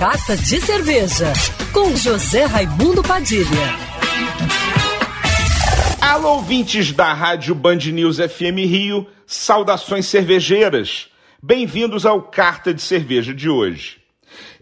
Carta de Cerveja, com José Raimundo Padilha. Alô, ouvintes da Rádio Band News FM Rio, saudações cervejeiras. Bem-vindos ao Carta de Cerveja de hoje.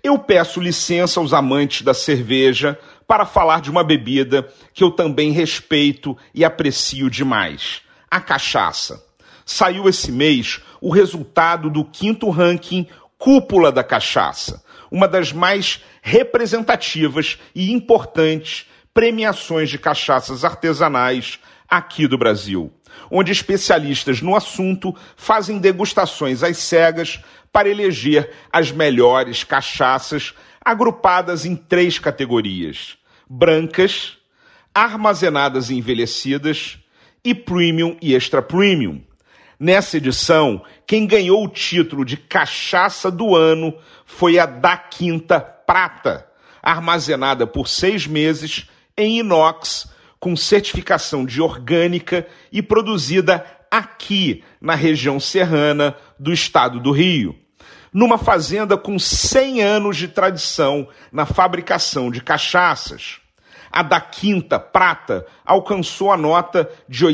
Eu peço licença aos amantes da cerveja para falar de uma bebida que eu também respeito e aprecio demais: a cachaça. Saiu esse mês o resultado do quinto ranking Cúpula da Cachaça, uma das mais representativas e importantes premiações de cachaças artesanais aqui do Brasil, onde especialistas no assunto fazem degustações às cegas para eleger as melhores cachaças agrupadas em três categorias: brancas, armazenadas e envelhecidas e premium e extra premium. Nessa edição, quem ganhou o título de cachaça do ano foi a da Quinta Prata, armazenada por seis meses em inox, com certificação de orgânica e produzida aqui na região serrana do estado do Rio numa fazenda com 100 anos de tradição na fabricação de cachaças. A da Quinta Prata alcançou a nota de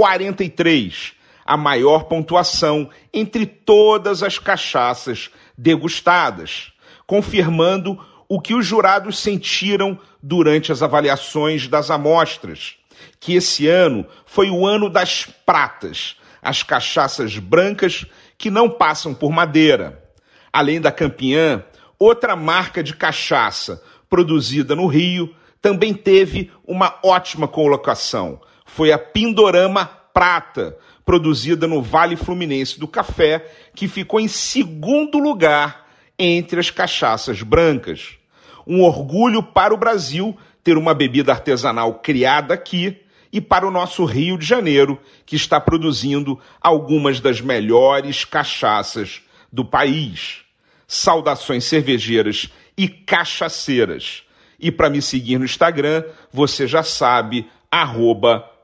84,43, a maior pontuação entre todas as cachaças degustadas, confirmando o que os jurados sentiram durante as avaliações das amostras, que esse ano foi o ano das pratas, as cachaças brancas que não passam por madeira. Além da Campiã, outra marca de cachaça produzida no Rio também teve uma ótima colocação. Foi a Pindorama Prata, produzida no Vale Fluminense do Café, que ficou em segundo lugar entre as cachaças brancas. Um orgulho para o Brasil ter uma bebida artesanal criada aqui e para o nosso Rio de Janeiro, que está produzindo algumas das melhores cachaças do país. Saudações cervejeiras e cachaceiras. E para me seguir no Instagram, você já sabe, arroba